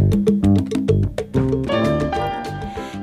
Thank you.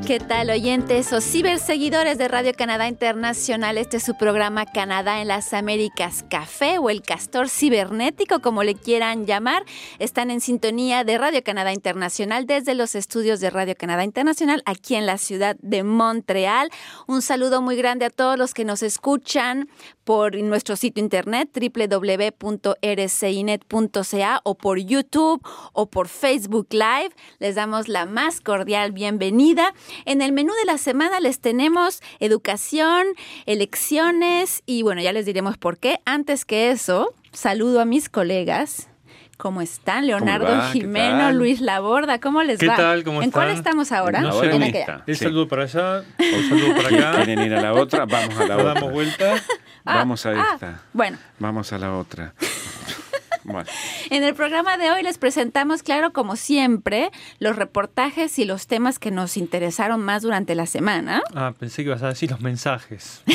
¿Qué tal oyentes o ciberseguidores de Radio Canadá Internacional? Este es su programa Canadá en las Américas Café o el Castor Cibernético, como le quieran llamar. Están en sintonía de Radio Canadá Internacional desde los estudios de Radio Canadá Internacional aquí en la ciudad de Montreal. Un saludo muy grande a todos los que nos escuchan por nuestro sitio internet www.rcinet.ca o por YouTube o por Facebook Live. Les damos la más cordial bienvenida. En el menú de la semana les tenemos educación, elecciones y bueno, ya les diremos por qué. Antes que eso, saludo a mis colegas. ¿Cómo están? Leonardo Jimeno, Luis Laborda, ¿cómo les va? ¿Qué tal? ¿Cómo ¿En cuál estamos ahora? No sé, un saludo para allá, un saludo para acá. ¿Quieren ir a la otra? Vamos a la otra. Damos vuelta. Vamos a Ah, esta. bueno. Vamos a la otra. Bueno. En el programa de hoy les presentamos, claro, como siempre, los reportajes y los temas que nos interesaron más durante la semana. Ah, pensé que ibas a decir los mensajes.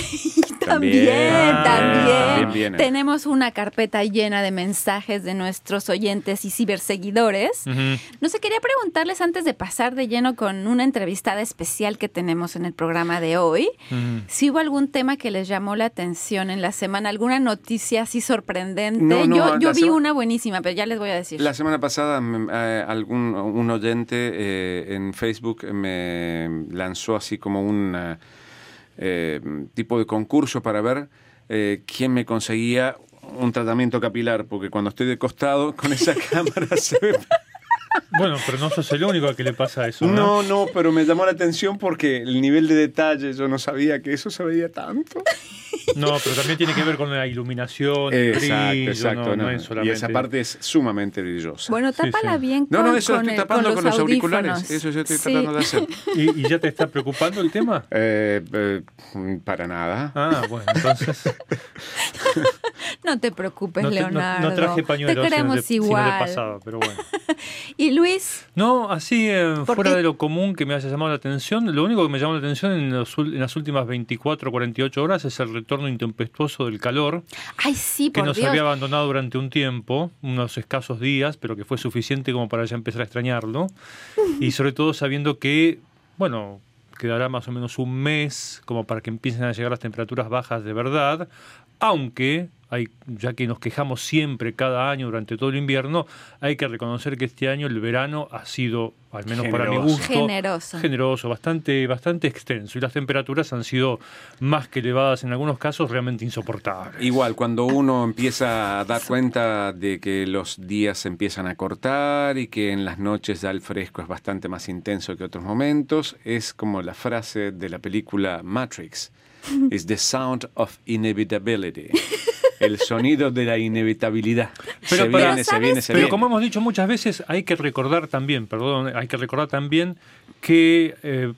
También, También. también. Bien, bien. Tenemos una carpeta llena de mensajes de nuestros oyentes y ciberseguidores. No sé, quería preguntarles antes de pasar de lleno con una entrevistada especial que tenemos en el programa de hoy, Ujú. si hubo algún tema que les llamó la atención en la semana, alguna noticia así sorprendente. No, no, yo yo vi sema- una buenísima, pero ya les voy a decir. La semana pasada eh, algún un oyente eh, en Facebook me lanzó así como un eh, tipo de concurso para ver eh, quién me conseguía un tratamiento capilar, porque cuando estoy de costado con esa cámara se ve... Bueno, pero no sos el único a que le pasa eso. ¿no? No, no, pero me llamó la atención porque el nivel de detalle, yo no sabía que eso se veía tanto. No, pero también tiene que ver con la iluminación, el Exacto, brillo, exacto. no, no no. es Y solamente... esa parte es sumamente brillosa. Bueno, Sí, tápala sí. bien No, con, no, eso lo con estoy tapando con los, auriculares. Eso yo estoy Sí. tratando de hacer. ¿Y, y ya te está preocupando el tema? Eh, eh, para nada. Ah, bueno, entonces... No te preocupes, No, te- no- Leonardo. no traje pañuelos, Te sino queremos de, sino de igual. pasado, pero bueno. Y Luis, No, así eh, ¿Por fuera qué? de lo común que me haya llamado la atención, lo único que me llamó la atención en, los en las últimas 24 o 48 horas es el retorno intempestuoso del calor, ay sí, que por nos Dios. había abandonado durante un tiempo, unos escasos días, pero que fue suficiente como para ya empezar a extrañarlo. Y sobre todo sabiendo que, bueno, quedará más o menos un mes como para que empiecen a llegar las temperaturas bajas de verdad, aunque hay, ya que nos quejamos siempre cada año durante todo el invierno, hay que reconocer que este año el verano ha sido, al menos para mi Generoso. gusto, Generoso. generoso, bastante, bastante extenso. Y las temperaturas han sido más que elevadas, en algunos casos realmente insoportables. Igual, cuando uno empieza a dar cuenta de que los días se empiezan a cortar y que en las noches ya el fresco es bastante más intenso que otros momentos, es como la frase de la película Matrix. Es the sound of inevitability. El sonido de la inevitabilidad. Pero se para- viene, se viene, se Pero viene. como hemos dicho muchas veces, hay que recordar también, perdón, hay que recordar también que, eh,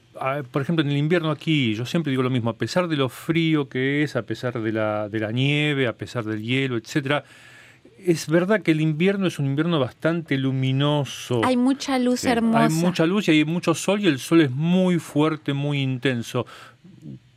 por ejemplo, en el invierno aquí, yo siempre digo lo mismo, a pesar de lo frío que es, a pesar de la, de la nieve, a pesar del hielo, etcétera, es verdad que el invierno es un invierno bastante luminoso. Hay mucha luz Sí. hermosa. Hay mucha luz y hay mucho sol y el sol es muy fuerte, muy intenso.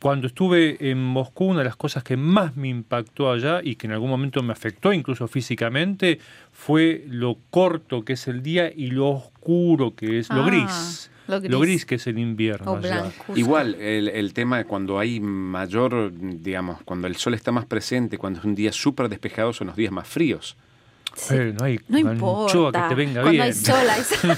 Cuando estuve en Moscú, una de las cosas que más me impactó allá y que en algún momento me afectó incluso físicamente fue lo corto que es el día y lo oscuro que es, lo Ah, gris. lo gris. que es el invierno. allá. Igual, el, el tema de cuando hay mayor, digamos, cuando el sol está más presente, cuando es un día súper despejado, son los días más fríos. Sí. Eh, no hay No anchoa importa. que te venga Cuando bien. hay sol, hay sol.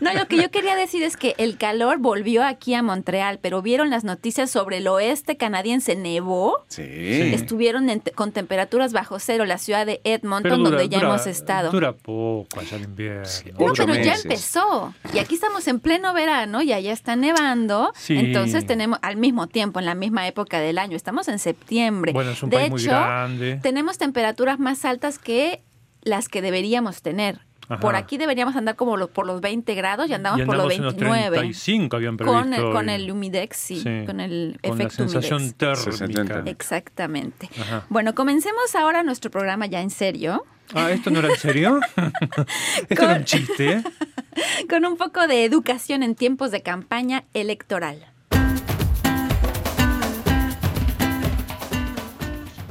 no, lo que yo quería decir es que el calor volvió aquí a Montreal, pero vieron las noticias sobre el oeste canadiense nevó. Sí. Estuvieron en con temperaturas bajo cero, la ciudad de Edmonton, dura- donde ya dura- hemos estado. Dura poco allá el invierno. Sí, No, pero ya empezó. Y aquí estamos en pleno verano y allá está nevando. Sí. Entonces tenemos al mismo tiempo, en la misma época del año. Estamos en septiembre. Bueno, es un de país hecho, muy grande. tenemos temperaturas más altas que las que deberíamos tener. Ajá. Por aquí deberíamos andar como lo- por los 20 grados y andamos, Y por los andamos en los 29. 35 habían previsto. con, el, con el humidex, sí, Sí, con el con la efecto sensación humidex. térmica. 60. Exactamente. Ajá. Bueno, comencemos ahora nuestro programa ya en serio, Ah, ¿esto no era en serio? esto era un chiste, con un poco de educación en tiempos de campaña electoral.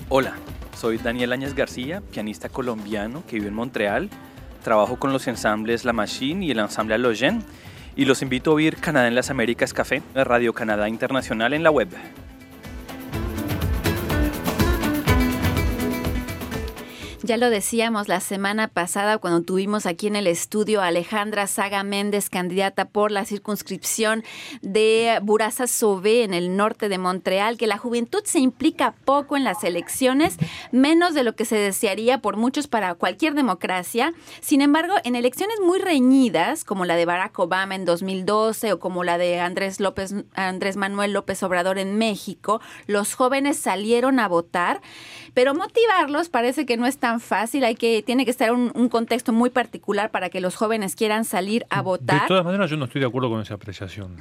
Hola, soy Daniel Áñez García, pianista colombiano que vive en Montreal. trabajo con los ensambles La Machine y el ensamble Alogen y los invito a oír Canadá en las Américas Café, Radio Canadá Internacional en la web. Ya lo decíamos la semana pasada cuando tuvimos aquí en el estudio a Alejandra Saga Méndez, candidata por la circunscripción de Burasa Sobé en el norte de Montreal, que la juventud se implica poco en las elecciones, menos de lo que se desearía por muchos para cualquier democracia. Sin embargo, en elecciones muy reñidas, como la de Barack Obama en 2012 o como la de Andrés López Andrés Manuel López Obrador en México, los jóvenes salieron a votar, pero motivarlos parece que no es tan fácil, hay que, tiene que estar un, un contexto muy particular para que los jóvenes quieran salir a votar. De todas maneras, yo no estoy de acuerdo con esa apreciación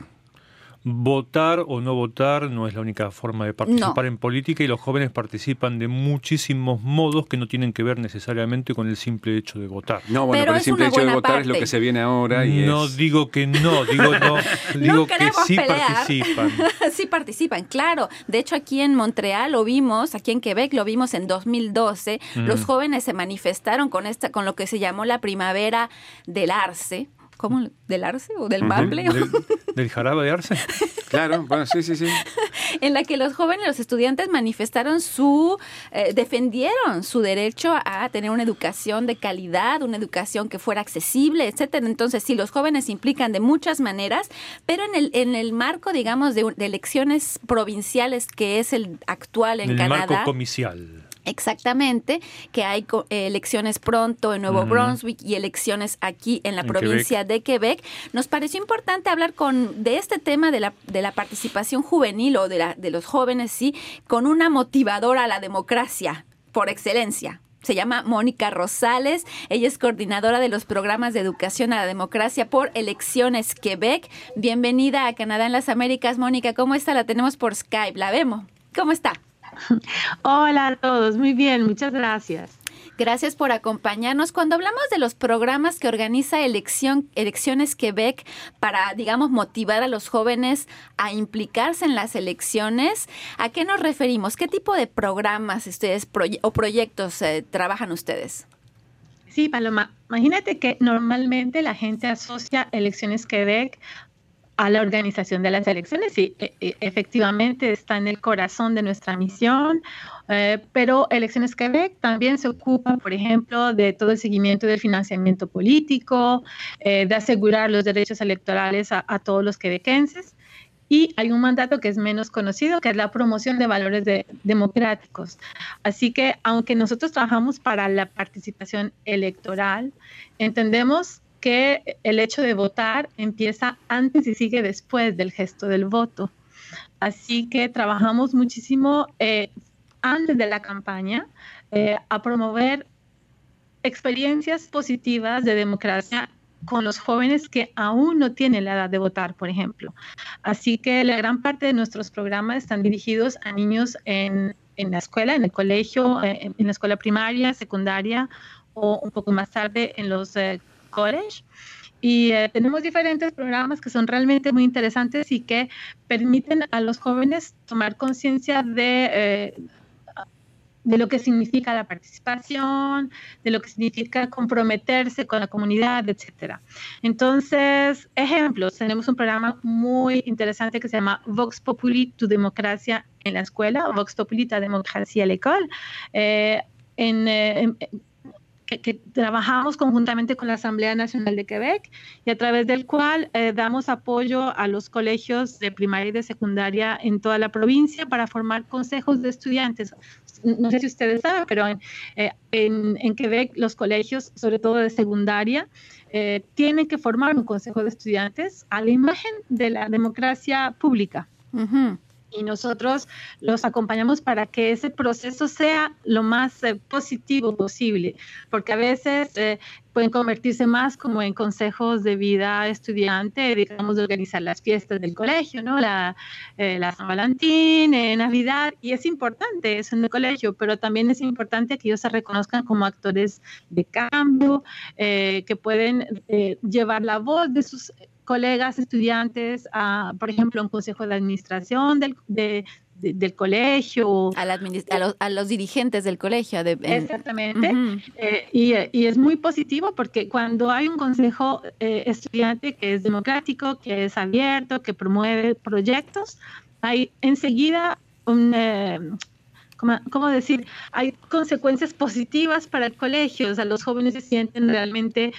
votar o no votar no es la única forma de participar en política y los jóvenes participan de muchísimos modos que no tienen que ver necesariamente con el simple hecho de votar. No, bueno, pero, el simple hecho de votar es lo que se viene ahora. Y no digo que no, digo no, digo que sí participan. sí participan, claro. De hecho, aquí en Montreal lo vimos, aquí en Quebec lo vimos en 2012. Los jóvenes se manifestaron con esta, con lo que se llamó la primavera del arce ¿Cómo? ¿Del arce o del maple? ¿Del, jarabe de arce? Claro, bueno, sí, sí, sí. en la que los jóvenes, los estudiantes manifestaron su, eh, defendieron su derecho a tener una educación de calidad, una educación que fuera accesible, etcétera. Entonces, sí, los jóvenes se implican de muchas maneras, pero en el, en el marco, digamos, de, elecciones provinciales que es el actual en, en el marco comicial. Exactamente, que hay eh, elecciones pronto en Nuevo Brunswick y elecciones aquí en la provincia de Quebec. Nos pareció importante hablar con de este tema de la, de la participación juvenil o de, la, de los jóvenes, sí, con una motivadora a la democracia por excelencia. Se llama Mónica Rosales. Ella es coordinadora de los programas de educación a la democracia por Elecciones Quebec. Bienvenida a Canadá en las Américas, Mónica. ¿Cómo está? La tenemos por Skype. La vemos. ¿Cómo está? Hola a todos, muy bien, muchas gracias. Gracias por acompañarnos. Cuando hablamos de los programas que organiza Elección, Elecciones Quebec para, digamos, motivar a los jóvenes a implicarse en las elecciones, ¿a qué nos referimos? ¿Qué tipo de programas ustedes o proyectos eh, trabajan ustedes? Sí, Paloma, imagínate que normalmente la gente asocia Elecciones Quebec a la organización de las elecciones y e, e, efectivamente está en el corazón de nuestra misión, eh, pero Elecciones Quebec también se ocupa, por ejemplo, de todo el seguimiento del financiamiento político, eh, de asegurar los derechos electorales a, todos los quebequenses. Y hay un mandato que es menos conocido, que es la promoción de valores democráticos. Así que, aunque nosotros trabajamos para la participación electoral, entendemos que el hecho de votar empieza antes y sigue después del gesto del voto. Así que trabajamos muchísimo eh, antes de la campaña eh, a promover experiencias positivas de democracia con los jóvenes que aún no tienen la edad de votar, por ejemplo. Así que la gran parte de nuestros programas están dirigidos a niños en, la escuela, en el colegio, eh, en la escuela primaria, secundaria o un poco más tarde en los College. Y eh, tenemos diferentes programas que son realmente muy interesantes y que permiten a los jóvenes tomar conciencia de, eh, de lo que significa la participación, de lo que significa comprometerse con la comunidad, etc. Entonces, ejemplos, tenemos un programa muy interesante que se llama Vox Populi, tu democracia en la escuela, Vox Populi, tu democracia la escuela. Eh, en, que, trabajamos conjuntamente con la Asamblea Nacional de Quebec y a través del cual eh, damos apoyo a los colegios de primaria y de secundaria en toda la provincia para formar consejos de estudiantes. No sé si ustedes saben, pero en, eh, en, Quebec los colegios, sobre todo de secundaria, eh, tienen que formar un consejo de estudiantes a la imagen de la democracia pública y nosotros los acompañamos para que ese proceso sea lo más eh, positivo posible, porque a veces eh, pueden convertirse más como en consejos de vida estudiante, digamos, de organizar las fiestas del colegio, ¿no? La, eh, la San Valentín, Navidad, y es importante eso en el colegio, pero también es importante que ellos se reconozcan como actores de cambio, que pueden llevar la voz de sus colegas, estudiantes, por ejemplo, un consejo de administración del, de, del colegio. A, los, a, los, dirigentes del colegio. Exactamente. Eh, y, y, es muy positivo porque cuando hay un consejo eh, estudiante que es democrático, que es abierto, que promueve proyectos, hay enseguida un... Eh, ¿cómo, decir? Hay consecuencias positivas para el colegio, o sea, los jóvenes se sienten realmente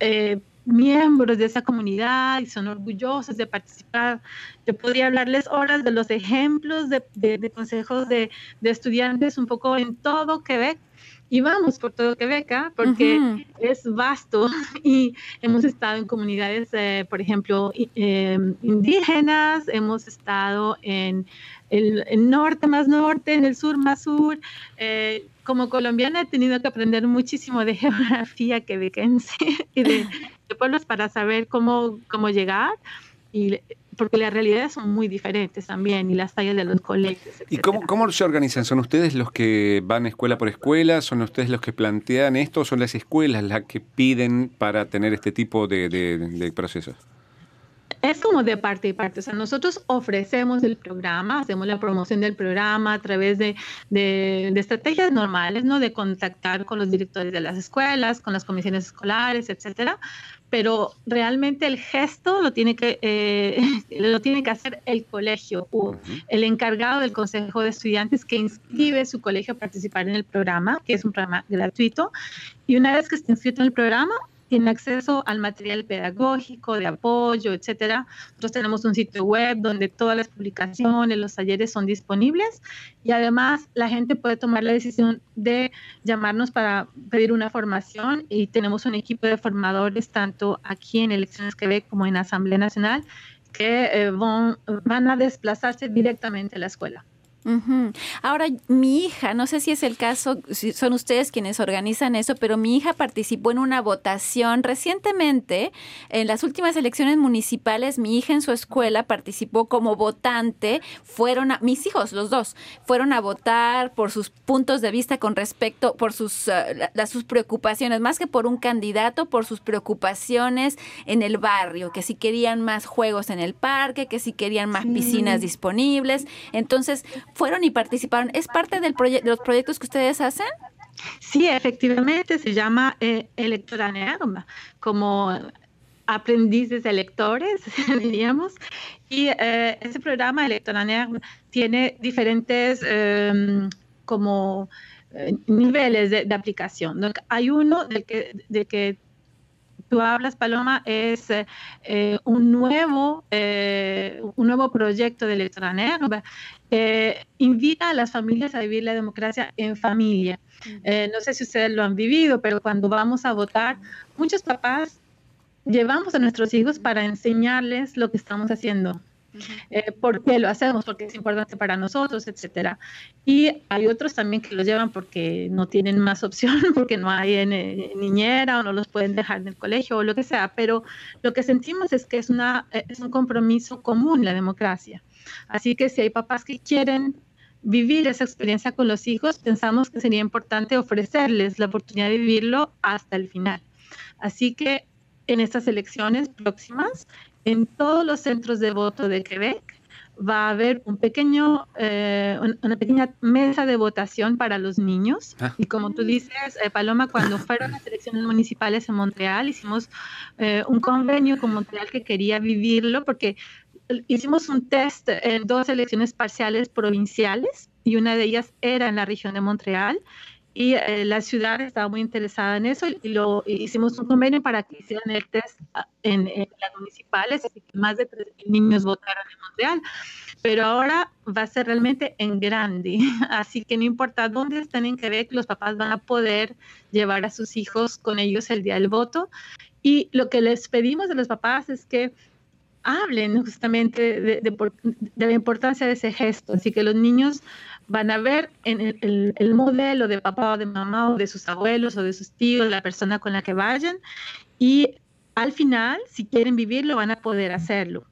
eh, miembros de esa comunidad y son orgullosos de participar. Yo podría hablarles horas de los ejemplos de, consejos de, estudiantes un poco en todo Quebec. Y vamos por todo Quebec, ¿ah? porque es vasto y hemos estado en comunidades, eh, por ejemplo, eh, indígenas, hemos estado en el, norte más norte, en el sur más sur. Eh, como colombiana he tenido que aprender muchísimo de geografía quebequense y de, pueblos para saber cómo, cómo llegar. Y porque las realidades son muy diferentes también y las tallas de los colegios. ¿Y cómo, cómo, se organizan? ¿Son ustedes los que van escuela por escuela? ¿Son ustedes los que plantean esto o son las escuelas las que piden para tener este tipo de, de procesos? Es como de parte y parte. O sea, nosotros ofrecemos el programa, hacemos la promoción del programa a través de, de, estrategias normales, ¿no? De contactar con los directores de las escuelas, con las comisiones escolares, etcétera. Pero realmente el gesto lo tiene que, eh, lo tiene que hacer el colegio o el encargado del consejo de estudiantes que inscribe su colegio a participar en el programa, que es un programa gratuito. Y una vez que esté inscrito en el programa, tiene acceso al material pedagógico, de apoyo, etcétera. Nosotros tenemos un sitio web donde todas las publicaciones, los talleres son disponibles y además la gente puede tomar la decisión de llamarnos para pedir una formación y tenemos un equipo de formadores tanto aquí en Elecciones Quebec como en Asamblea Nacional que eh, van a desplazarse directamente a la escuela. Ahora, mi hija, no sé si es el caso, si son ustedes quienes organizan eso, pero mi hija participó en una votación recientemente, en las últimas elecciones municipales, mi hija en su escuela participó como votante, fueron a, mis hijos, los dos, fueron a votar por sus puntos de vista con respecto, por sus, uh, sus preocupaciones, más que por un candidato, por sus preocupaciones en el barrio, que si querían más juegos en el parque, que si querían más piscinas disponibles. Entonces, fueron y participaron. ¿Es parte del de los proyectos que ustedes hacen? Sí, efectivamente, se llama eh, como aprendices electores, diríamos. Y eh, ese programa Electoraner tiene diferentes em, como eh, niveles de, aplicación. hay uno del que, de que tú hablas, Paloma, es eh, un, nuevo, eh, un nuevo proyecto de Electroner que invita a las familias a vivir la democracia en familia. Eh, no sé si ustedes lo han vivido, pero cuando vamos a votar, muchos papás llevamos a nuestros hijos para enseñarles lo que estamos haciendo eh, por qué lo hacemos, porque es importante para nosotros, etcétera. Y hay otros también que los llevan porque no tienen más opción, porque no hay eh, niñera o no los pueden dejar en el colegio o lo que sea, pero lo que sentimos es que es, una, es un compromiso común la democracia. Así que si hay papás que quieren vivir esa experiencia con los hijos, pensamos que sería importante ofrecerles la oportunidad de vivirlo hasta el final. Así que en estas elecciones próximas en todos los centros de voto de Quebec va a haber un pequeño, eh, una pequeña mesa de votación para los niños. Ah. Y como tú dices, eh, Paloma, cuando fueron las elecciones municipales en Montreal, hicimos eh, un convenio con Montreal que quería vivirlo porque hicimos un test en dos elecciones parciales provinciales y una de ellas era en la región de Montreal y eh, la ciudad estaba muy interesada en eso y lo hicimos un convenio para que hicieran el test ah, en, las municipales, así que más de 3.000 niños votaron en Montreal. Pero ahora va a ser realmente en grande, así que no importa dónde estén en Quebec, los papás van a poder llevar a sus hijos con ellos el día del voto. Y lo que les pedimos de los papás es que hablen justamente de, de, de la importancia de ese gesto, así que los niños van a ver en el, modelo de papá o de mamá o de sus abuelos o de sus tíos, la persona con la que vayan, y al final, si quieren vivirlo, van a poder hacerlo.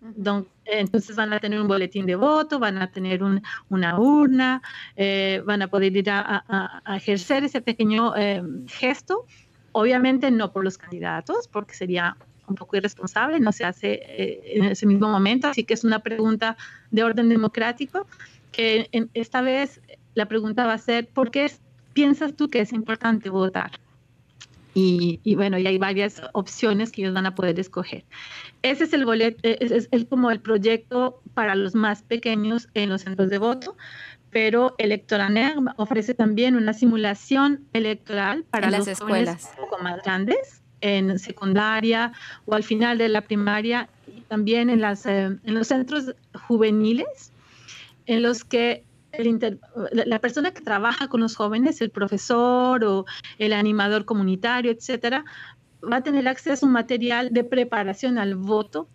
Entonces van a tener un boletín de voto, van a tener una urna, eh, van a poder ir a, ejercer ese pequeño eh, gesto. Obviamente no por los candidatos, porque sería un poco irresponsable, no se hace eh, en ese mismo momento, así que es una pregunta de orden democrático, que en esta vez la pregunta va a ser, ¿por qué piensas tú que es importante votar? Y, bueno, y hay varias opciones que ellos van a poder escoger. Ese es el boleto, es, como el proyecto para los más pequeños en los centros de voto, pero Electoraner ofrece también una simulación electoral para las los escuelas un poco más grandes, en secundaria o al final de la primaria, y también en, las, eh, en los centros juveniles, en los que la persona que trabaja con los jóvenes, el profesor o el animador comunitario, etcétera, va a tener acceso a un material de preparación al voto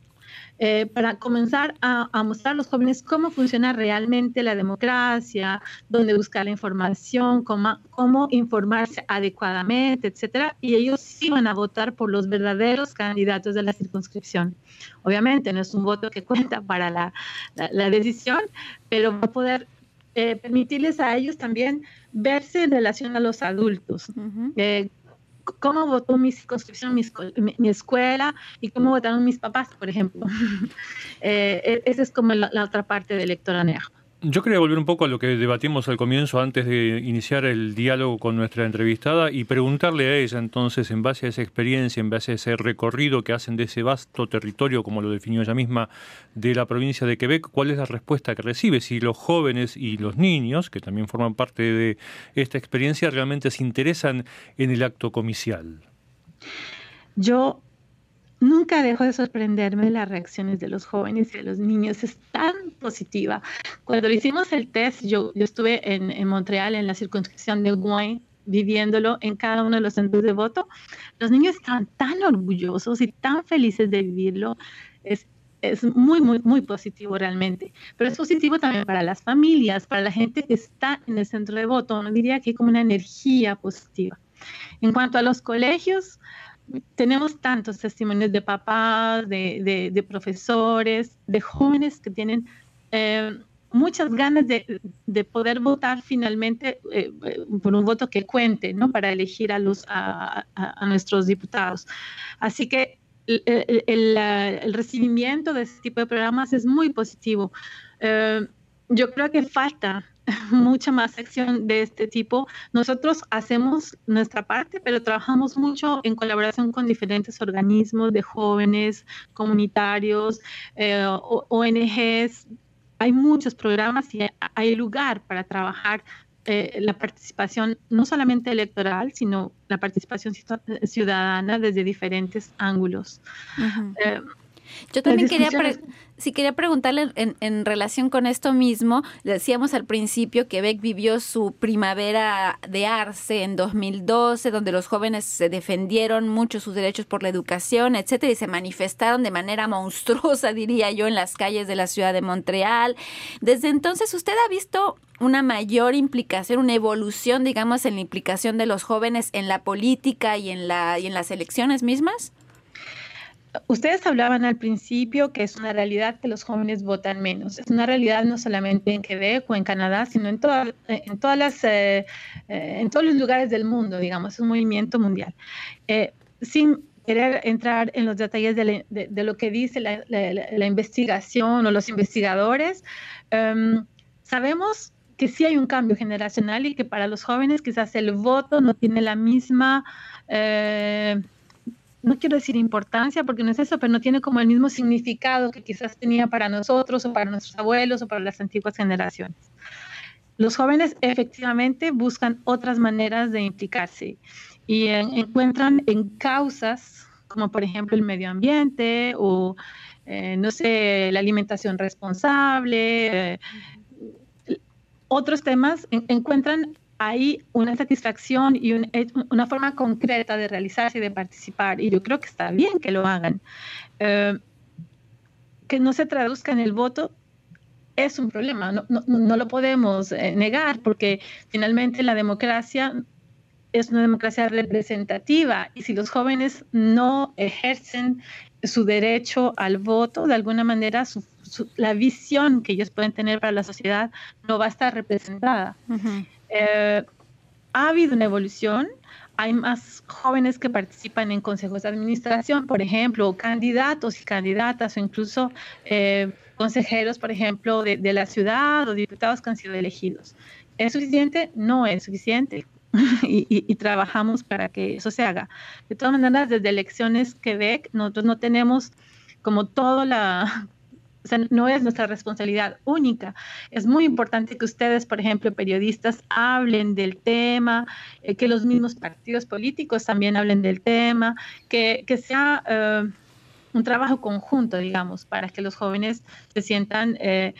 eh, para comenzar a, mostrar a los jóvenes cómo funciona realmente la democracia, dónde buscar la información, cómo, cómo informarse adecuadamente, etcétera. Y ellos sí van a votar por los verdaderos candidatos de la circunscripción. Obviamente no es un voto que cuenta para la, la decisión, pero va a poder eh, permitirles a ellos también verse en relación a los adultos. Eh, cómo votó mi circunscripción, mi, escuela y cómo votaron mis papás, por ejemplo. eh, e, esa es como la, otra parte del electoraneo. Yo quería volver un poco a lo que debatimos al comienzo antes de iniciar el diálogo con nuestra entrevistada y preguntarle a ella entonces, en base a esa experiencia, en base a ese recorrido que hacen de ese vasto territorio, como lo definió ella misma, de la provincia de Quebec, cuál es la respuesta que recibe, si los jóvenes y los niños, que también forman parte de esta experiencia, realmente se interesan en el acto comicial. Yo Nunca dejo de sorprenderme las reacciones de los jóvenes y de los niños. Es tan positiva. Cuando hicimos el test, yo, yo estuve en, Montreal, en la circunscripción de Gouin, viviéndolo en cada uno de los centros de voto. Los niños estaban tan orgullosos y tan felices de vivirlo. Es, es muy, muy, muy positivo realmente. Pero es positivo también para las familias, para la gente que está en el centro de voto. No diría que hay como una energía positiva. En cuanto a los colegios, tenemos tantos testimonios de papás, de, profesores, de jóvenes que tienen eh, muchas ganas de, poder votar finalmente eh, por un voto que cuente, ¿no? Para elegir a, los, a, nuestros diputados. Así que el, recibimiento de este tipo de programas es muy positivo. Eh, yo creo que falta mucha más acción de este tipo. Nosotros hacemos nuestra parte, pero trabajamos mucho en colaboración con diferentes organismos de jóvenes, comunitarios, eh, ONGs. Hay muchos programas y hay lugar para trabajar eh, la participación no solamente electoral, sino la participación ciudadana desde diferentes ángulos. Yo también quería, si quería preguntarle en, relación con esto mismo, decíamos al principio que Beck vivió su primavera de Arce en 2012, donde los jóvenes se defendieron mucho sus derechos por la educación, etcétera, y se manifestaron de manera monstruosa, diría yo, en las calles de la ciudad de Montreal. Desde entonces, ¿usted ha visto una mayor implicación, una evolución, digamos, en la implicación de los jóvenes en la política y en, la, y en las elecciones mismas? Ustedes hablaban al principio que es una realidad que los jóvenes votan menos. Es una realidad no solamente en Quebec o en Canadá, sino en, en, todas las, eh, eh, en todos los lugares del mundo, digamos, es un movimiento mundial. Eh, sin querer entrar en los detalles de, lo que dice la, investigación o los investigadores, em, sabemos que sí hay un cambio generacional y que para los jóvenes quizás el voto no tiene la misma no quiero decir importancia porque no es eso, pero no tiene como el mismo significado que quizás tenía para nosotros o para nuestros abuelos o para las antiguas generaciones. Los jóvenes efectivamente buscan otras maneras de implicarse y encuentran en causas como por ejemplo el medio ambiente o, eh, no sé, la alimentación responsable, eh, otros temas, encuentran hay una satisfacción y una forma concreta de realizarse y de participar. Y yo creo que está bien que lo hagan. Eh, que no se traduzca en el voto es un problema, no, no, lo podemos eh, negar porque finalmente la democracia es una democracia representativa y si los jóvenes no ejercen su derecho al voto, de alguna manera la visión que ellos pueden tener para la sociedad no va a estar representada. Eh, ha habido una evolución, hay más jóvenes que participan en consejos de administración, por ejemplo, candidatos y candidatas o incluso eh, consejeros, por ejemplo, de, la ciudad o diputados que han sido elegidos. ¿Es suficiente? No es suficiente. y, trabajamos para que eso se haga. De todas maneras, desde Elecciones Quebec, nosotros no tenemos como toda la o sea, no es nuestra responsabilidad única. Es muy importante que ustedes, por ejemplo, periodistas, hablen del tema, eh, que los mismos partidos políticos también hablen del tema, que, sea eh, un trabajo conjunto, digamos, para que los jóvenes se sientan eh,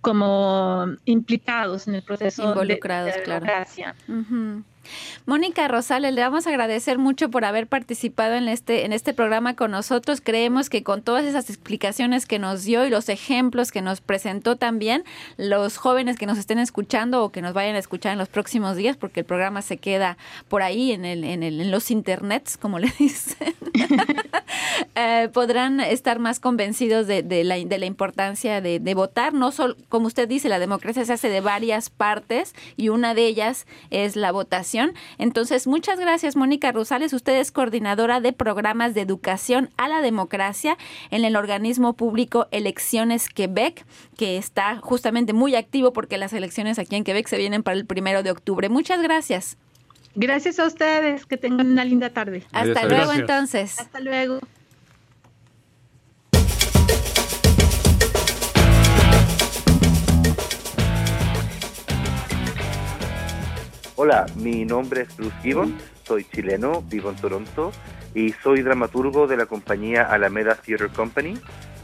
como implicados en el proceso Involucrados, de, democracia. Claro. Mónica Rosales, le vamos a agradecer mucho por haber participado en este, en este programa con nosotros. Creemos que con todas esas explicaciones que nos dio y los ejemplos que nos presentó también, los jóvenes que nos estén escuchando o que nos vayan a escuchar en los próximos días, porque el programa se queda por ahí en, el, en, el, en los internets, como le dicen, eh, podrán estar más convencidos de, la, de la importancia de, de votar. No solo, como usted dice, la democracia se hace de varias partes y una de ellas es la votación entonces, muchas gracias, Mónica Rosales. Usted es coordinadora de programas de educación a la democracia en el organismo público Elecciones Quebec, que está justamente muy activo porque las elecciones aquí en Quebec se vienen para el primero de octubre. Muchas gracias. Gracias a ustedes. Que tengan una linda tarde. Hasta luego, entonces. Hasta luego. Hola, mi nombre es Bruce Gibbon, soy chileno, vivo en Toronto y soy dramaturgo de la compañía Alameda Theatre Company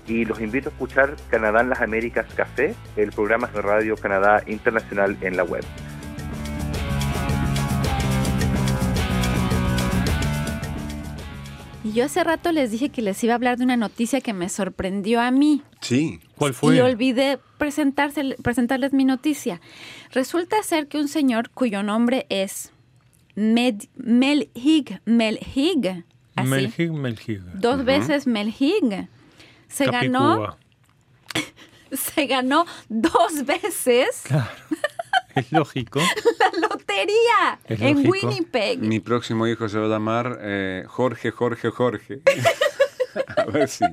y los invito a escuchar Canadá en las Américas Café, el programa de Radio Canadá Internacional en la web. Y yo hace rato les dije que les iba a hablar de una noticia que me sorprendió a mí. Sí. ¿Cuál fue? Y olvidé presentarse, presentarles mi noticia. Resulta ser que un señor cuyo nombre es Melhig Melhig. Melhig Melhig. Dos veces Melhig. Se ganó. se ganó dos veces. Claro. Es lógico. La lotería en Winnipeg. Mi próximo hijo se va a llamar eh, Jorge, Jorge, Jorge. a ver si.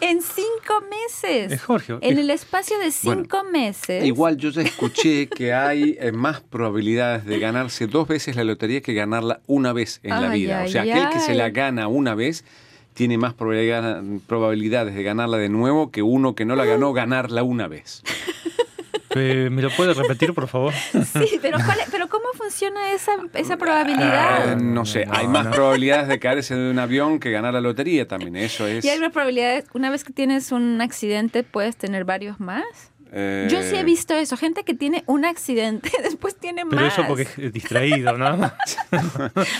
en cinco meses. Es Jorge. En el espacio de cinco meses. Igual yo ya escuché que hay eh, más probabilidades de ganarse dos veces la lotería que ganarla una vez en la vida. o sea, aquel que se la gana una vez tiene más probabilidades de ganarla de nuevo que uno que no la ganó ganarla una vez. Eh, ¿Me lo puede repetir, por favor? Sí, pero, pero ¿cómo funciona esa, esa probabilidad? Eh, no sé, hay más probabilidades de caerse de un avión que ganar la lotería también, eso es. Y hay más probabilidades, una vez que tienes un accidente, puedes tener varios más. Yo sí he eh, visto eso, gente que tiene un accidente, después tiene más. Pero eso porque es distraído, ¿no?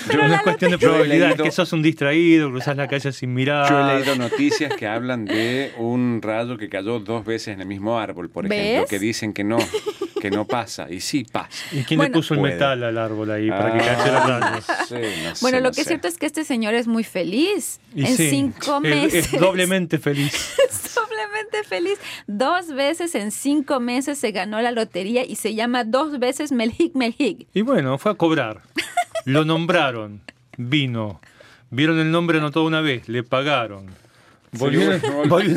Pero no es cuestión de probabilidad, es que sos un distraído, cruzas la calle sin mirar. Yo he leído noticias que hablan de un rayo que cayó dos veces en el mismo árbol, por ejemplo, que dicen que no, que no pasa, y sí pasa. ¿Y quién le puso el metal al árbol ahí para que cayera el rayo? bueno, lo que es cierto es que este señor es muy feliz. en cinco meses. Es, doblemente feliz. es doblemente feliz. Dos veces en cinco meses se ganó la lotería y se llama dos veces Melhig Melhig. Y bueno, fue a cobrar. Lo nombraron. Vino. Vieron el nombre anotado una vez, le pagaron Volvieron,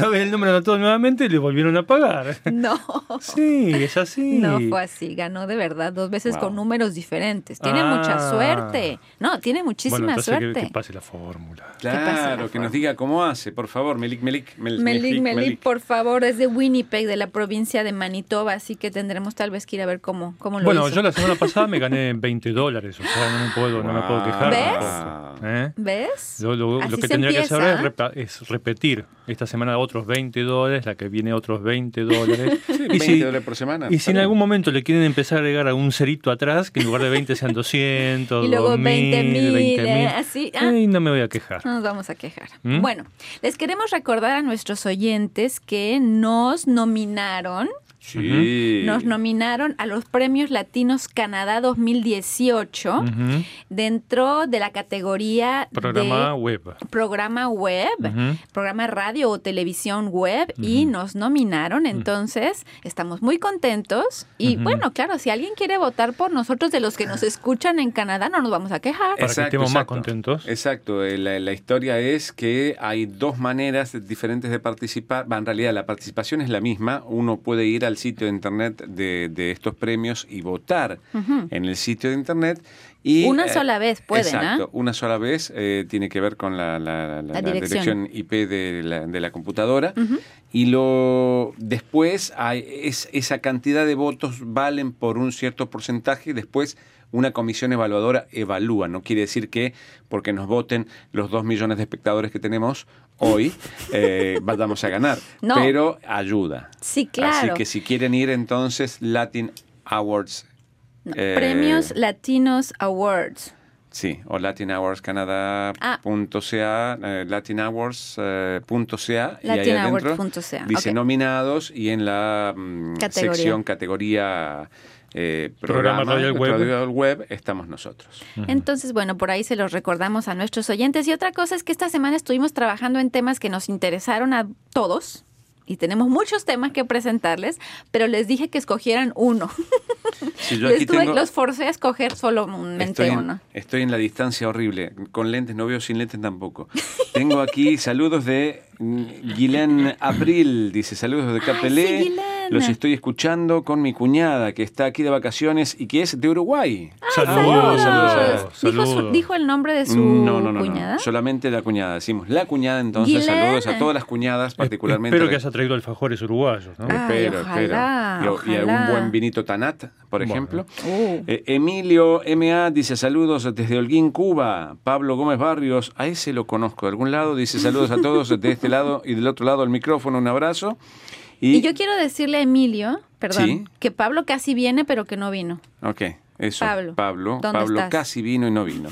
a ver el número anotado nuevamente y le volvieron a pagar. No. Sí, es así. No fue así. Ganó de verdad dos veces con números diferentes. Tiene mucha ah. suerte. No, tiene muchísima bueno, suerte. Que, que, pase la fórmula. Claro, que nos diga cómo hace, por favor. Melik, Melik, Melik. Melik, Melik, por favor. Es de Winnipeg, de la provincia de Manitoba. Así que tendremos tal vez que ir a ver cómo, cómo lo bueno, yo la semana pasada me gané 20 dólares. O sea, no me puedo, no me puedo quejar. ¿Ves? ¿Eh? ¿Ves? Lo, lo que tendría que hacer es repetir esta semana otros 20 dólares, la que viene otros 20 dólares. y 20 si, dólares por semana. Y si en algún momento le quieren empezar a agregar algún cerito atrás, que en lugar de 20 sean 200, y luego 20 mil, eh, así. Ah, no me voy a quejar. No nos vamos a quejar. ¿Mm? Bueno, les queremos recordar a nuestros oyentes que nos nominaron Sí. Nos nominaron a los Premios Latinos Canadá 2018 Ujú. dentro de la categoría Programa de web. programa web, Ujú. programa radio o televisión web y nos nominaron. Entonces, estamos muy contentos. Y bueno, claro, si alguien quiere votar por nosotros de los que nos escuchan en Canadá, no nos vamos a quejar. Para que estemos más contentos. Exacto, eh, la, la historia es que hay dos maneras diferentes de participar. Va, En realidad la participación es la misma. Uno puede ir al sitio de internet de, de estos premios y votar en el sitio de internet. Y, Una eh, sola vez pueden, Exacto, ¿ah? una sola vez eh, tiene que ver con la, la- la- la dirección. dirección IP de la, de computadora. Y lo después hay, es, esa cantidad de votos valen por un cierto porcentaje y después una comisión evaluadora evalúa. No quiere decir que porque nos voten los dos millones de espectadores que tenemos hoy eh, vamos a ganar. No. Pero ayuda. Sí, claro. Así que si quieren ir entonces Latin Awards. No, eh, Premios Latinos Awards. Sí, o Latin Awards Canadá Ah. punto CA, eh, Latin Awards eh, punto CA, y ahí Latin adentro punto CA, dice nominados y en la mm, Categoría. sección categoría eh, Programa programa, radial web. web estamos nosotros. Entonces, bueno, por ahí se los recordamos a nuestros oyentes. Y otra cosa es que esta semana estuvimos trabajando en temas que nos interesaron a todos. Y tenemos muchos temas que presentarles, pero les dije que escogieran uno. Si yo Les aquí tuve- tengo- los forcé a escoger solamente Estoy en, uno. estoy en la distancia horrible. Con lentes no veo, sin lentes tampoco. Tengo aquí saludos de Guilén April. Dice saludos de Capelé. sí, Guilén. Los estoy escuchando con mi cuñada que está aquí de vacaciones y que es de Uruguay. Saludos, saludos a- Dijo, su- saludos. dijo el nombre de su no, no, no, no. cuñada. Solamente la cuñada. Decimos la cuñada, entonces Guilén. saludos a todas las cuñadas, particularmente. Espero que haya traído alfajores uruguayos, ¿no? Ah. Ay, Espero, ojalá, espero. Y, y algún buen vinito Tanat, por Bueno. ejemplo. Uh. Eh, Emilio MA dice saludos desde Holguín, Cuba. Pablo Gómez Barrios, a ese lo conozco de algún lado. Dice saludos a todos de este lado y del otro lado el micrófono. Un abrazo. Y, Y yo quiero decirle a Emilio, perdón, Sí. que Pablo casi viene, pero que no vino. Ok, eso. Pablo, Pablo, ¿dónde Pablo estás? casi vino y no vino.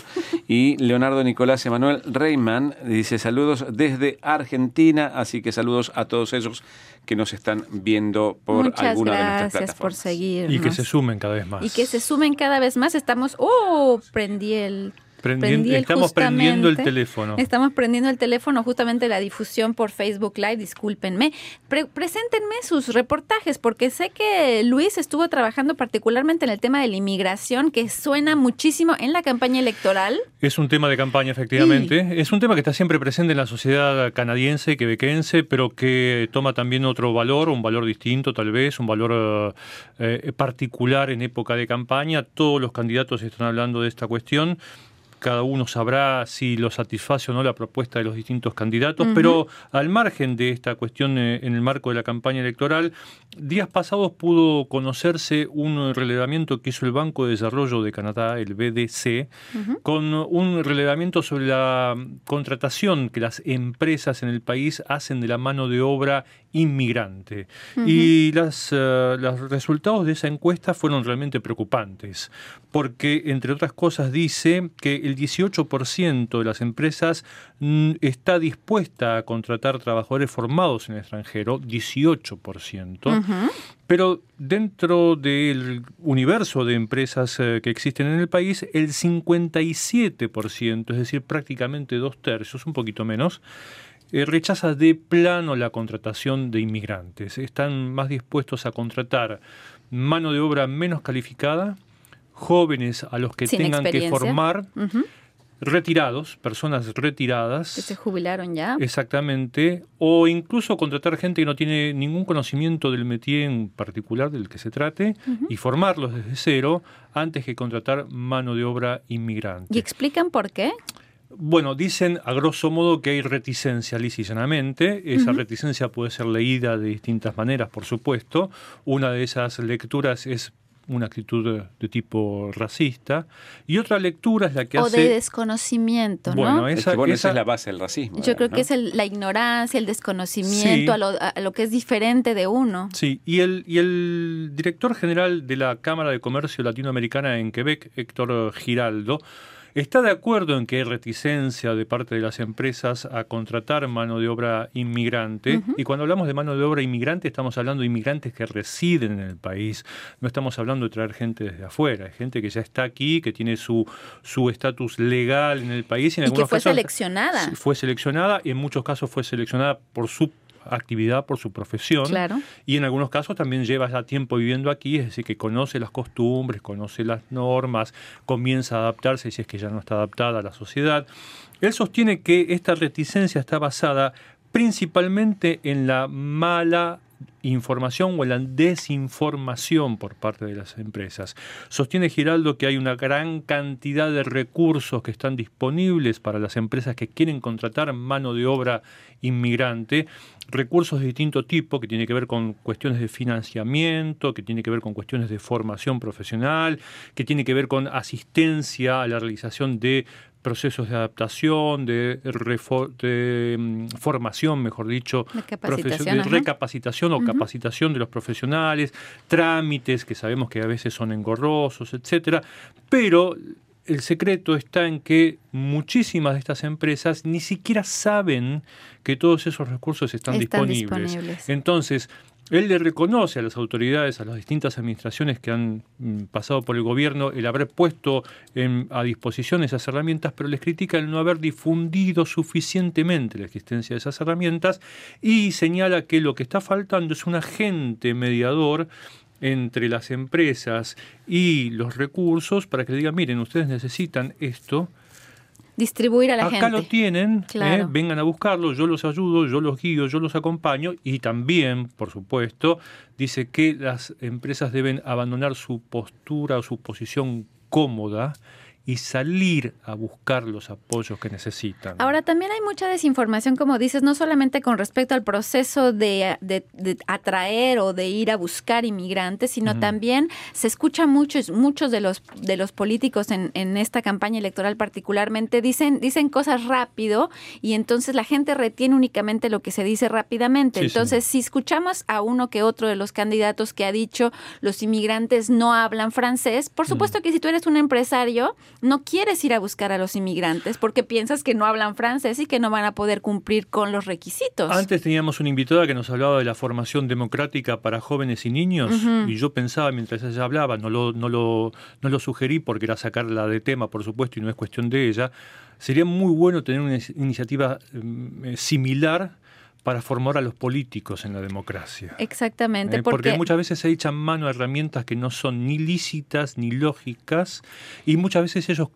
Y Leonardo Nicolás Emanuel Reyman dice saludos desde Argentina. Así que saludos a todos ellos que nos están viendo por Muchas alguna de nuestras gracias por plataformas. seguirnos. Y que se sumen cada vez más. Y que se sumen cada vez más. Estamos. ¡Oh! Prendí el. El estamos prendiendo el teléfono. Estamos prendiendo el teléfono, justamente la difusión por Facebook Live, discúlpenme. Pre- preséntenme sus reportajes, porque sé que Luis estuvo trabajando particularmente en el tema de la inmigración, que suena muchísimo en la campaña electoral. Es un tema de campaña, efectivamente. Es un tema que está siempre presente en la sociedad canadiense, quebequense, pero que toma también otro valor, un valor distinto tal vez, un valor eh, eh, particular en época de campaña. Todos los candidatos están hablando de esta cuestión. Cada uno sabrá si lo satisface o no la propuesta de los distintos candidatos, pero al margen de esta cuestión eh, en el marco de la campaña electoral, días pasados pudo conocerse un relevamiento que hizo el Banco de Desarrollo de Canadá, el BDC, con un relevamiento sobre la contratación que las empresas en el país hacen de la mano de obra inmigrante. Y las, eh, los resultados de esa encuesta fueron realmente preocupantes, porque entre otras cosas dice que el 18% de las empresas mm, está dispuesta a contratar trabajadores formados en el extranjero, 18%. Pero dentro del universo de empresas eh, que existen en el país, el 57%, es decir, prácticamente dos tercios, un poquito menos, eh, rechaza de plano la contratación de inmigrantes. Están más dispuestos a contratar mano de obra menos calificada, jóvenes a los que Sin tengan que formar, retirados, personas retiradas. que se jubilaron ya. Exactamente, o incluso contratar gente que no tiene ningún conocimiento del métier en particular del que se trate y formarlos desde cero antes que contratar mano de obra inmigrante. ¿Y explican por qué? Bueno, dicen a grosso modo que hay reticencia lisa y llanamente. Esa reticencia puede ser leída de distintas maneras, por supuesto. Una de esas lecturas es una actitud de, de tipo racista y otra lectura es la que O hace de desconocimiento, ¿no? Bueno, Es esa, que, bueno, esa esa- es la base del racismo. Yo creo ¿no? que es el- la ignorancia, el desconocimiento Sí. a, lo, a lo que es diferente de uno. Sí, y el, y el director general de la Cámara de Comercio Latinoamericana en Quebec, Héctor Giraldo, está de acuerdo en que hay reticencia de parte de las empresas a contratar mano de obra inmigrante. Y cuando hablamos de mano de obra inmigrante, estamos hablando de inmigrantes que residen en el país. No estamos hablando de traer gente desde afuera. Hay gente que ya está aquí, que tiene su su estatus legal en el país. Y, en que fue seleccionada. Fue seleccionada y en muchos casos fue seleccionada por su actividad, por su profesión. Claro. Y en algunos casos también lleva ya tiempo viviendo aquí, es decir, que conoce las costumbres, conoce las normas, comienza a adaptarse si es que ya no está adaptada a la sociedad. Él sostiene que esta reticencia está basada principalmente en la mala información o la desinformación por parte de las empresas. Sostiene Giraldo que hay una gran cantidad de recursos que están disponibles para las empresas que quieren contratar mano de obra inmigrante, recursos de distinto tipo que tiene que ver con cuestiones de financiamiento, que tiene que ver con cuestiones de formación profesional, que tiene que ver con asistencia a la realización de procesos de adaptación, de, mm, formación, mejor dicho, de, recapacitación o capacitación de los profesionales, trámites que sabemos que a veces son engorrosos, etcétera, pero el secreto está en que muchísimas de estas empresas ni siquiera saben que todos esos recursos están, disponibles. Entonces, él le reconoce a las autoridades, a las distintas administraciones que han mm, pasado por el gobierno, el haber puesto a disposición esas herramientas, pero les critica el no haber difundido suficientemente la existencia de esas herramientas y señala que lo que está faltando es un agente mediador entre las empresas y los recursos para que le digan, miren, ustedes necesitan esto, distribuir a la gente. Acá lo tienen, ¿eh? vengan a buscarlo, yo los ayudo, yo los guío, yo los acompaño y también, por supuesto, dice que las empresas deben abandonar su postura o su posición cómoda y salir a buscar los apoyos que necesitan. Ahora, también hay mucha desinformación, como dices, no solamente con respecto al proceso de, atraer o de ir a buscar inmigrantes, sino también se escucha muchos, muchos de los, de los políticos en, en, esta campaña electoral particularmente dicen, dicen cosas rápido y entonces la gente retiene únicamente lo que se dice rápidamente. entonces, si escuchamos a uno que otro de los candidatos que ha dicho los inmigrantes no hablan francés, por supuesto que si tú eres un empresario, no quieres ir a buscar a los inmigrantes porque piensas que no hablan francés y que no van a poder cumplir con los requisitos. Antes teníamos una invitada que nos hablaba de la formación democrática para jóvenes y niños y yo pensaba mientras ella hablaba, no lo, no, lo, no lo sugerí porque era sacarla de tema, por supuesto, y no es cuestión de ella, sería muy bueno tener una iniciativa mm, eh, similar para formar a los políticos en la democracia. Exactamente. Eh, porque... muchas veces se echan mano a herramientas que no son ni lícitas ni lógicas y muchas veces ellos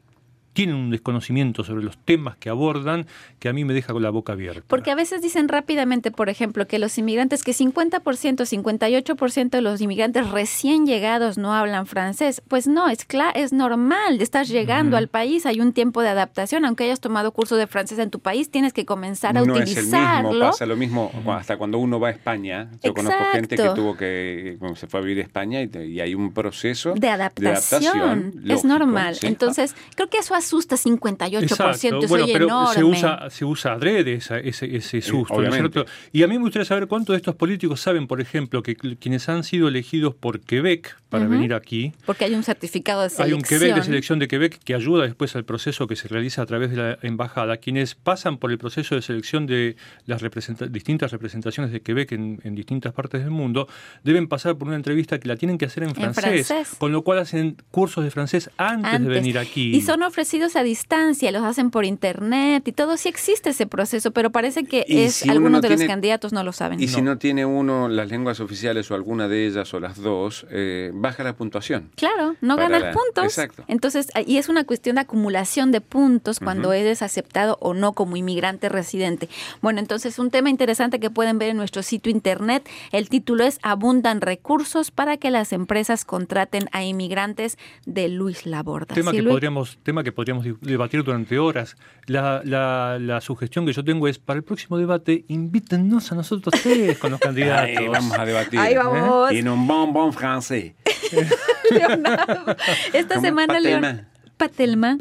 tienen un desconocimiento sobre los temas que abordan que a mí me deja con la boca abierta. Porque a veces dicen rápidamente, por ejemplo, que los inmigrantes, que 50%, 58% de los inmigrantes recién llegados no hablan francés. Pues no, es claro, es normal, estás llegando al país, hay un tiempo de adaptación, aunque hayas tomado curso de francés en tu país, tienes que comenzar a no utilizarlo. Es el mismo, pasa lo mismo hasta cuando uno va a España. Yo conozco gente que tuvo que, se fue a vivir a España y, hay un proceso de adaptación. es normal. Entonces, creo que eso hace asusta 58%, bueno, pero enorme. Se usa, se usa adrede ese, ese susto, ¿no es cierto? Y a mí me gustaría saber cuántos de estos políticos saben, por ejemplo, que quienes han sido elegidos por Quebec para venir aquí. Porque hay un certificado de selección. Hay un Quebec de selección de Quebec que ayuda después al proceso que se realiza a través de la embajada. Quienes pasan por el proceso de selección de las distintas representaciones de Quebec en, distintas partes del mundo deben pasar por una entrevista que la tienen que hacer en francés, con lo cual hacen cursos de francés antes, antes. de venir aquí. Y son ofrecidos a distancia, los hacen por internet y todo, sí existe ese proceso, pero parece que es algunos de los candidatos no lo saben. Y si no tiene uno las lenguas oficiales o alguna de ellas o las dos, eh, baja la puntuación. Claro, no ganas puntos. Exacto. Entonces, y es una cuestión de acumulación de puntos cuando eres aceptado o no como inmigrante residente. Bueno, entonces un tema interesante que pueden ver en nuestro sitio internet, el título es Abundan recursos para que las empresas contraten a inmigrantes de Luis Laborda. Tema que podríamos, tema que podríamos debatir durante horas. La, la, sugestión que yo tengo es, para el próximo debate, invítennos a nosotros ustedes con los candidatos. Ahí vamos a debatir. Ahí vamos. Y en un bonbon francés. Leonardo. Esta semana, Leonardo. Patelma,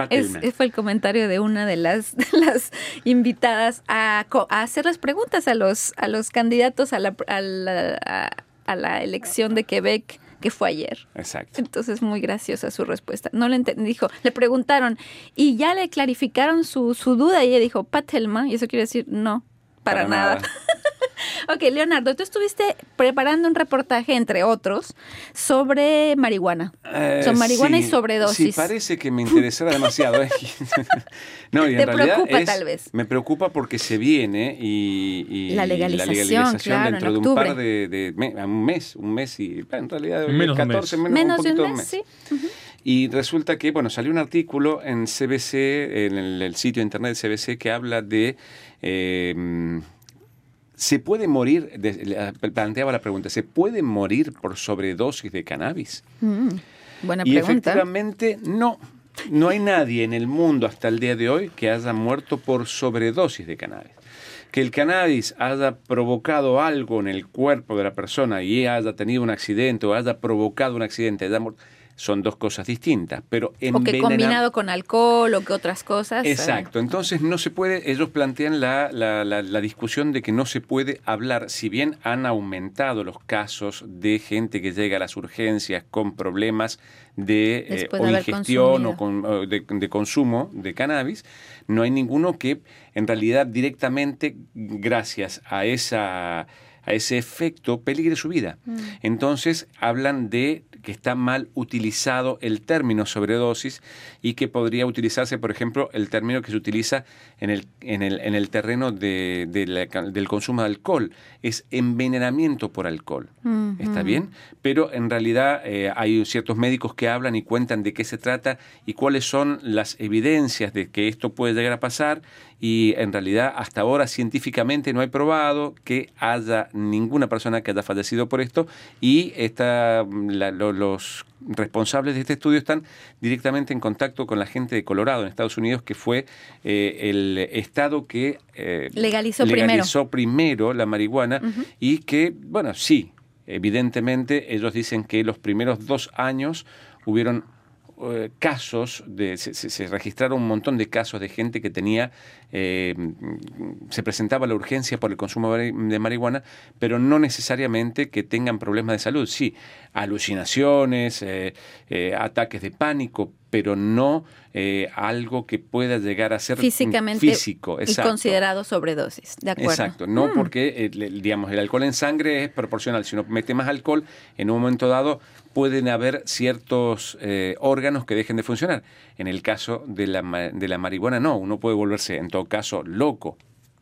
fue el comentario de una de las, las invitadas a, a, hacer las preguntas a los, a los candidatos a la, a la, a la elección de Quebec que fue ayer. Exacto. Entonces, muy graciosa su respuesta. No le. Dijo, le preguntaron y ya le clarificaron su, su duda y ella dijo, Patelma, y eso quiere decir no, para, nada. ok, Leonardo, tú estuviste preparando un reportaje, entre otros, sobre marihuana. Eh, Son marihuana y sobredosis. Sí, parece que me interesará demasiado. ¿eh? no, y en Te realidad preocupa, es- tal vez. Me preocupa porque se viene y, y La legalización, claro, dentro en de un par de, de- me- un mes, un mes y en realidad Menos de un 14 mes. menos, Menos un de poquito un mes, sí. Y resulta que, bueno, salió un artículo en CBC, en el, el sitio de internet de CBC, que habla de... eh, ¿Se puede morir? de- le- planteaba la pregunta, ¿se puede morir por sobredosis de cannabis? Mm, buena y pregunta. efectivamente no. No hay nadie en el mundo hasta el día de hoy que haya muerto por sobredosis de cannabis. Que el cannabis haya provocado algo en el cuerpo de la persona y haya tenido un accidente o haya provocado un accidente, haya muerto, son dos cosas distintas. Pero O que combinado con alcohol o que otras cosas. eh, Exacto, entonces no se puede, ellos plantean la, la- la- la discusión de que no se puede hablar, si bien han aumentado los casos de gente que llega a las urgencias con problemas de eh, o ingestión o con- o de, de consumo de cannabis, no hay ninguno que en realidad directamente, gracias a esa a ese efecto peligre su vida. Mm. Entonces hablan de que está mal utilizado el término sobredosis y que podría utilizarse, por ejemplo, el término que se utiliza en el, en el, en el terreno de, de la- del consumo de alcohol. Es envenenamiento por alcohol. ¿Está bien? Pero en realidad eh, hay ciertos médicos que hablan y cuentan de qué se trata y cuáles son las evidencias de que esto puede llegar a pasar y en realidad hasta ahora científicamente no hay probado que haya ninguna persona que haya fallecido por esto y esta, la- lo- los responsables de este estudio están directamente en contacto con la gente de Colorado en Estados Unidos que fue eh, el estado que eh, Legalizó primero. legalizó primero la marihuana y que, bueno, sí, evidentemente ellos dicen que los primeros dos años hubieron eh, casos, de, se, registraron un montón de casos de gente que tenía, eh, se presentaba la urgencia por el consumo de mari- de marihuana, pero no necesariamente que tengan problemas de salud. Sí, alucinaciones, eh, ataques de pánico, pero no eh, algo que pueda llegar a ser Físicamente físico. y considerado sobredosis. De acuerdo. Exacto, no Mm. porque el, el- digamos el alcohol en sangre es proporcional. Si uno mete más alcohol, en un momento dado pueden haber ciertos eh, órganos que dejen de funcionar. En el caso de la, de la marihuana, no. Uno puede volverse, en todo caso, loco,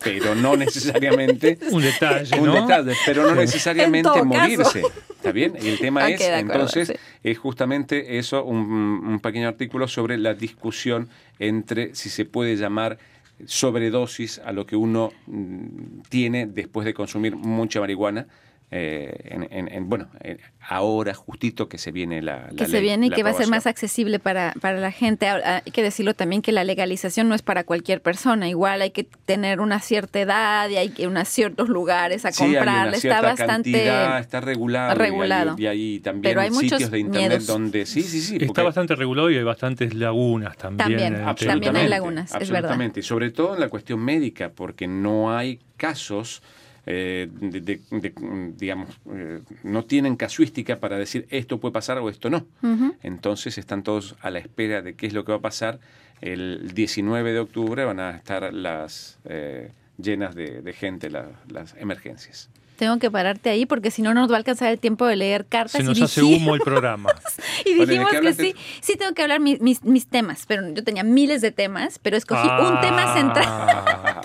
pero no necesariamente Un detalle, un ¿no? detalle, pero no necesariamente morirse. ¿Está bien? Y el tema Ok, es, acuerdo, entonces, sí. es justamente eso, un, un pequeño artículo sobre la discusión entre si se puede llamar sobredosis a lo que uno mm, tiene después de consumir mucha marihuana. Eh, en, en- en- bueno, eh, ahora justito que se viene la, la que se ley, viene y que va a ser más accesible para, para la gente. Ahora, Hay que decirlo también que la legalización no es para cualquier persona. Igual hay que tener una cierta edad y hay que ir a ciertos lugares a Sí, comprarle. Está bastante... cantidad, está regulado. y hay-. Y hay, también Pero hay muchos sitios de internet miedos. donde sí, sí, sí. Está porque- bastante regulado y hay bastantes lagunas también. También, Absolutamente. hay lagunas, es verdad. Absolutamente, y sobre todo en la cuestión médica, porque no hay casos, eh, de, de- de- digamos, eh, no tienen casuística para decir esto puede pasar o esto no. Ujú. Entonces están todos a la espera de qué es lo que va a pasar. El 19 de octubre van a estar las eh, llenas de, de gente la- las emergencias. Tengo que pararte ahí porque si no, no nos va a alcanzar el tiempo de leer cartas. Se y nos hace dijimos- humo el programa. Y Bueno, ¿de dijimos qué que sí, sí tengo que hablar mi- mis, mis temas, pero yo tenía miles de temas, pero escogí un tema central.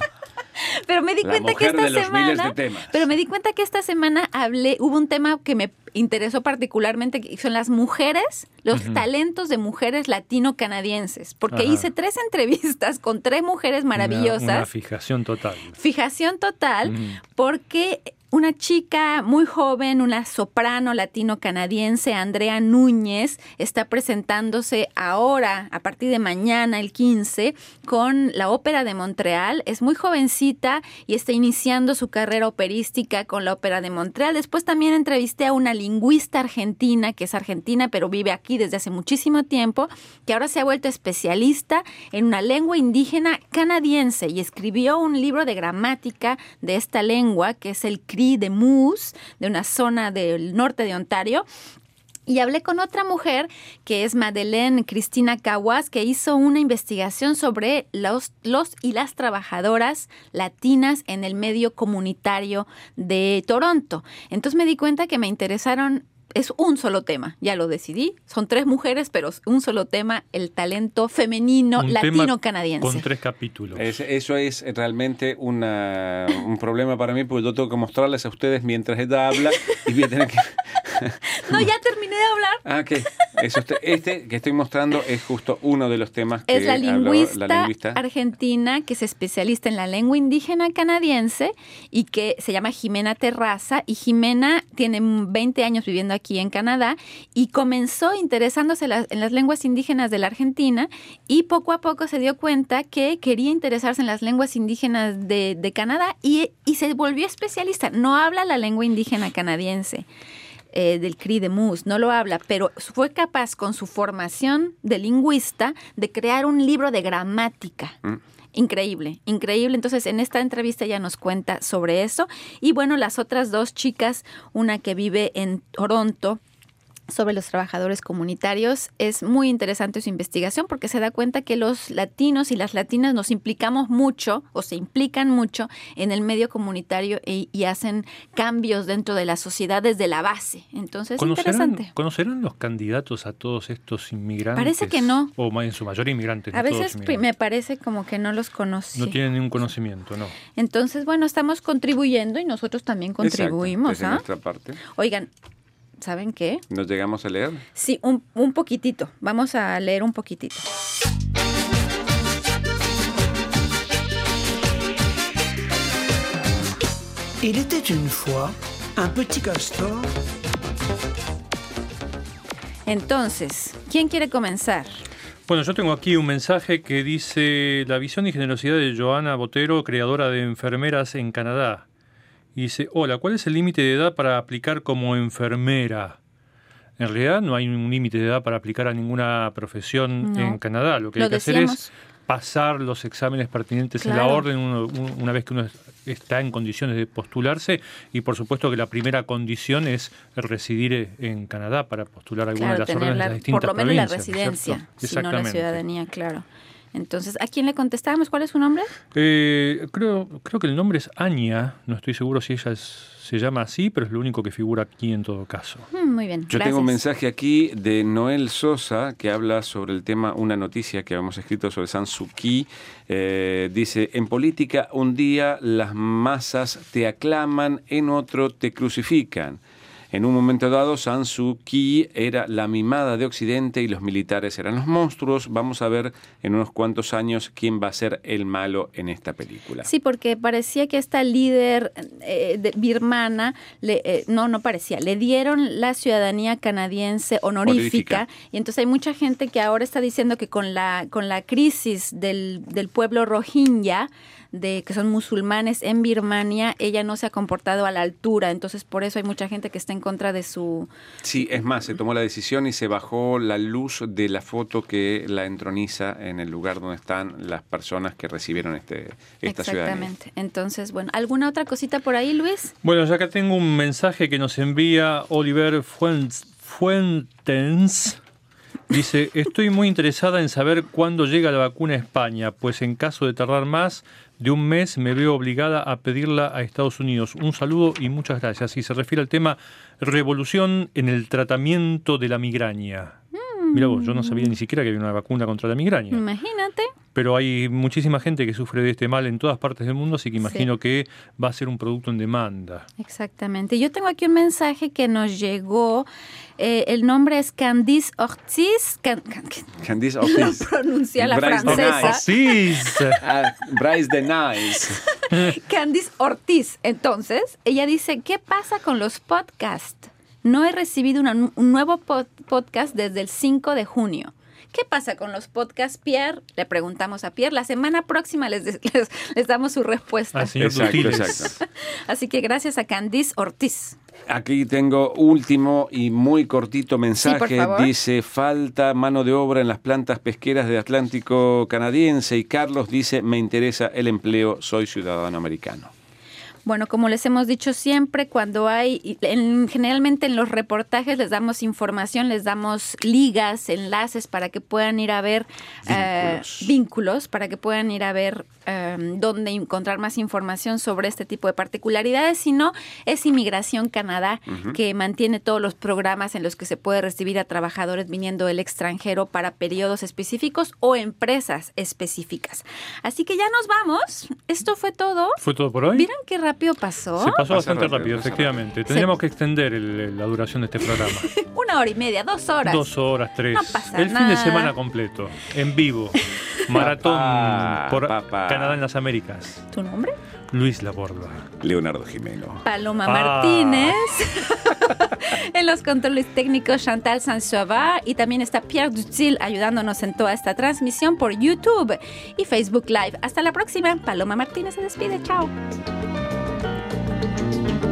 Pero me di La cuenta que mujer esta de los miles semana, de temas. pero me di cuenta que esta semana hablé, hubo un tema que me interesó particularmente, que son las mujeres, los talentos de mujeres latino-canadienses, porque Ajá. hice tres entrevistas con tres mujeres maravillosas. Una, una fijación total. Fijación total, Ujú. porque una chica muy joven, una soprano latino-canadiense, Andrea Núñez, está presentándose ahora, a partir de mañana, el 15, con la Ópera de Montreal. Es muy jovencita y está iniciando su carrera operística con la Ópera de Montreal. Después también entrevisté a una lingüista argentina, que es argentina, pero vive aquí desde hace muchísimo tiempo, que ahora se ha vuelto especialista en una lengua indígena canadiense y escribió un libro de gramática de esta lengua, que es el De Moose, de una zona del norte de Ontario. Y hablé con otra mujer que es Madeleine Cristina Caguas, que hizo una investigación sobre los, los y las trabajadoras latinas en el medio comunitario de Toronto. Entonces me di cuenta que me interesaron es un solo tema, ya lo decidí. Son tres mujeres, pero un solo tema, el talento femenino latino-canadiense. Con tres capítulos. eso es realmente una, un problema para mí, porque yo tengo que mostrarles a ustedes mientras ella habla y voy a tener que... no, ya terminé de hablar. Ah, ¿qué? este que estoy mostrando es justo uno de los temas que es la lingüista, la lingüista argentina que es especialista en la lengua indígena canadiense y que se llama Jimena Terraza. Y Jimena tiene 20 años viviendo aquí en Canadá y comenzó interesándose en las lenguas indígenas de la Argentina y poco a poco se dio cuenta que quería interesarse en las lenguas indígenas de, de Canadá y, y se volvió especialista. No habla la lengua indígena canadiense. Eh, del CRI de Mus, no lo habla, pero fue capaz con su formación de lingüista de crear un libro de gramática. Mm. Increíble, increíble. Entonces, en esta entrevista ya nos cuenta sobre eso. Y bueno, las otras dos chicas, una que vive en Toronto sobre los trabajadores comunitarios. Es muy interesante su investigación porque se da cuenta que los latinos y las latinas nos implicamos mucho o se implican mucho en el medio comunitario e, y, hacen cambios dentro de la sociedad desde la base. Entonces, es interesante. ¿Conocerán los candidatos a todos estos inmigrantes? Parece que no. O en su mayoría inmigrantes. A veces me parece como que no los conocí. No tienen ningún conocimiento, ¿no? Entonces, bueno, estamos contribuyendo y nosotros también contribuimos. ¿ah? nuestra parte. Oigan, ¿saben qué? ¿Nos llegamos a leer? Sí, un, un poquitito. Vamos a leer un poquitito. Il était une fois un petit castor. Entonces, ¿quién quiere comenzar? Bueno, yo tengo aquí un mensaje que dice la visión y generosidad de Joana Botero, creadora de Enfermeras en Canadá. Y dice, hola, ¿cuál es el límite de edad para aplicar como enfermera? En realidad no hay un límite de edad para aplicar a ninguna profesión en Canadá. Lo que hay que hacer es pasar los exámenes pertinentes en la orden una vez que uno está en condiciones de postularse y por supuesto que la primera condición es residir en Canadá para postular alguna de las órdenes de las distintas Por lo menos la residencia, si no la ciudadanía, claro. Entonces, ¿a quién le contestábamos? ¿Cuál es su nombre? Eh, creo, creo que el nombre es Anya. No estoy seguro si ella se llama así, pero es lo único que figura aquí en todo caso. Mm, muy bien. Yo tengo un mensaje aquí de Noel Sosa que habla sobre el tema, una noticia que habíamos escrito sobre San eh, dice, en política un día las masas te aclaman, en otro te crucifican. En un momento dado, San Suu Kyi era la mimada de Occidente y los militares eran los monstruos. Vamos a ver en unos cuantos años quién va a ser el malo en esta película. Sí, porque parecía que esta líder eh, de birmana, le, eh, no, no parecía, le dieron la ciudadanía canadiense honorífica, y entonces hay mucha gente que ahora está diciendo que con la, con la crisis del, del pueblo rohingya, de que son musulmanes en Birmania, ella no se ha comportado a la altura, entonces por eso hay mucha gente que está en contra de su... Sí, es más, se tomó la decisión y se bajó la luz de la foto que la entroniza en el lugar donde están las personas que recibieron este, esta Exactamente. Entonces, bueno, ¿alguna otra cosita por ahí, Luis? Bueno, ya acá tengo un mensaje que nos envía Oliver Fuentes. Fuentes Dice, estoy muy interesada en saber cuándo llega la vacuna a España, pues en caso de tardar más de un mes me veo obligada a pedirla a Estados Unidos. Un saludo y muchas gracias. Y se refiere al tema revolución en el tratamiento de la migraña. Mira vos, yo no sabía ni siquiera que había una vacuna contra la migraña. Imagínate. Pero hay muchísima gente que sufre de este mal en todas partes del mundo, así que imagino que va a ser un producto en demanda. Exactamente. Yo tengo aquí un mensaje que nos llegó. Eh, el nombre es Candice Ortiz. Candice Ortiz. Lo pronuncia la francesa. Ortiz. Bryce de Nice. Candice Ortiz. Entonces, ella dice, ¿qué pasa con los podcasts? No he recibido un nuevo podcast desde el 5 de junio. ¿Qué pasa con los podcasts, Pierre? Le preguntamos a Pierre. La semana próxima les, les, damos su respuesta. Así, exacto, Así que gracias a Candice Ortiz. Aquí tengo último y muy cortito mensaje. dice, falta mano de obra en las plantas pesqueras del Atlántico canadiense. Y Carlos dice, me interesa el empleo, soy ciudadano americano. Bueno, como les hemos dicho siempre, cuando hay, en, generalmente en los reportajes les damos información, les damos ligas, enlaces para que puedan ir a ver eh, Vínculos. vínculos, para que puedan ir a ver eh, dónde encontrar más información sobre este tipo de particularidades. Si no, es Inmigración Canadá, que mantiene todos los programas en los que se puede recibir a trabajadores viniendo del extranjero para periodos específicos o empresas específicas. Así que ya nos vamos. Esto fue todo. ¿Fue todo por hoy? ¿Vieron qué rápido pasó? Se pasó bastante rápido, efectivamente. Tendríamos que extender el- la duración de este programa. Una hora y media, dos horas. Dos horas, tres. No pasa el fin de semana completo, en vivo. Maratón Papá, por papá. Canadá en las Américas. ¿Tu nombre? Luis Laborda. Leonardo Jimeno. Paloma Ah. Martínez. en los controles técnicos, Chantal Sansoava. Y también está Pierre Dutil ayudándonos en toda esta transmisión por YouTube y Facebook Live. Hasta la próxima. Paloma Martínez se despide. Chao. Muy